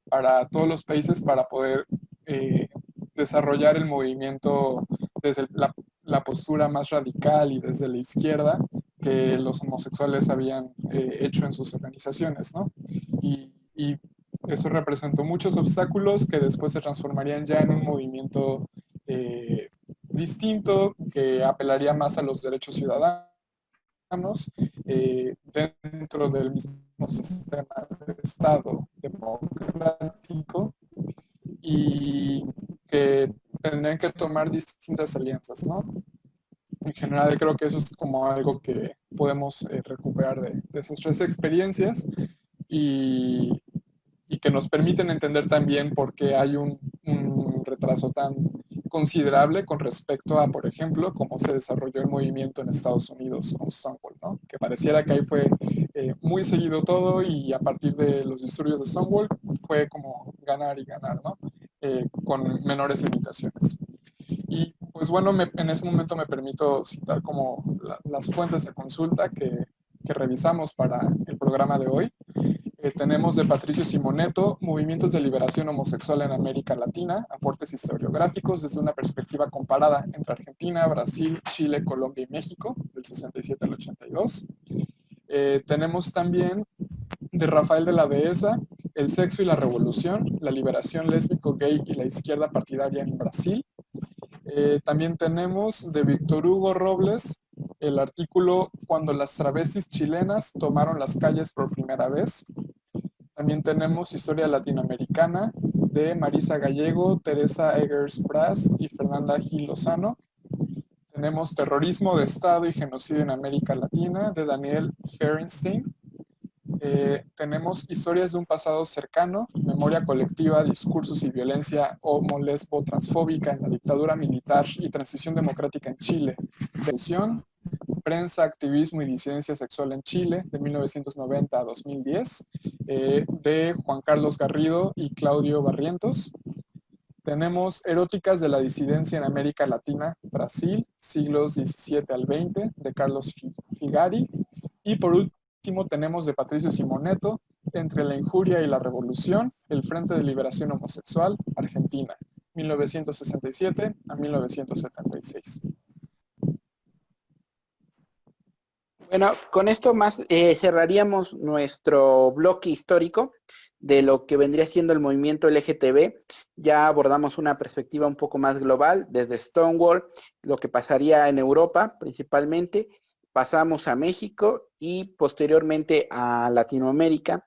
para todos los países para poder eh, desarrollar el movimiento desde la, postura más radical y desde la izquierda que los homosexuales habían hecho en sus organizaciones, ¿no? Eso representó muchos obstáculos que después se transformarían ya en un movimiento eh, distinto que apelaría más a los derechos ciudadanos eh, dentro del mismo sistema de Estado democrático y que tendrían que tomar distintas alianzas, ¿no? En general creo que eso es como algo que podemos eh, recuperar de, esas tres experiencias y, que nos permiten entender también por qué hay un, retraso tan considerable con respecto a, por ejemplo, cómo se desarrolló el movimiento en Estados Unidos con Stonewall, ¿no? Que pareciera que ahí fue eh, muy seguido todo y a partir de los disturbios de Stonewall fue como ganar y ganar, ¿no? Eh, con menores limitaciones. Y pues bueno, en ese momento me permito citar como las fuentes de consulta que, revisamos para el programa de hoy. Tenemos de Patricio Simoneto, Movimientos de Liberación Homosexual en América Latina, aportes historiográficos desde una perspectiva comparada entre Argentina, Brasil, Chile, Colombia y México, del 67 al 82. Eh, tenemos también de Rafael de la Dehesa, El sexo y la revolución, la liberación lésbico, gay y la izquierda partidaria en Brasil. Eh, también tenemos de Víctor Hugo Robles el artículo Cuando las travestis chilenas tomaron las calles por primera vez. También tenemos Historia Latinoamericana de Marisa Gallego, Teresa Eggers Brass y Fernanda Gil Lozano. Tenemos Terrorismo de Estado y Genocidio en América Latina de Daniel Ferenstein. Eh, tenemos Historias de un pasado cercano, Memoria colectiva, discursos y violencia homo-lesbo transfóbica en la dictadura militar y transición democrática en Chile. Prensa, Activismo y Disidencia Sexual en Chile, de 1990 a 2010, eh, de Juan Carlos Garrido y Claudio Barrientos. Tenemos Eróticas de la disidencia en América Latina, Brasil, siglos XVII al XX, de Carlos Figari. Y por último tenemos de Patricio Simoneto, Entre la injuria y la revolución, el Frente de Liberación Homosexual, Argentina, 1967 a 1976. Bueno, con esto más eh, cerraríamos nuestro bloque histórico de lo que vendría siendo el movimiento LGTB. Ya abordamos una perspectiva un poco más global, desde Stonewall, lo que pasaría en Europa principalmente, pasamos a México y posteriormente a Latinoamérica.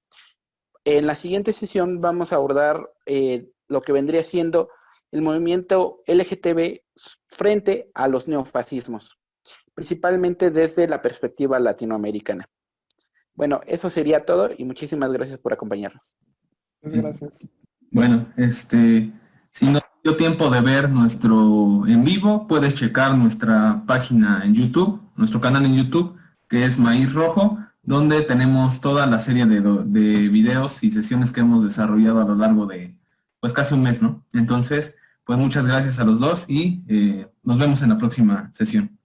En la siguiente sesión vamos a abordar eh, lo que vendría siendo el movimiento LGTB frente a los neofascismos, principalmente desde la perspectiva latinoamericana. Bueno, eso sería todo y muchísimas gracias por acompañarnos. Muchas gracias. Bueno, este, si no dio tiempo de ver nuestro en vivo, puedes checar nuestra página en YouTube, nuestro canal en YouTube, que es Maíz Rojo, donde tenemos toda la serie de, de videos y sesiones que hemos desarrollado a lo largo de, pues casi un mes, ¿no? Entonces, pues muchas gracias a los dos y eh, nos vemos en la próxima sesión.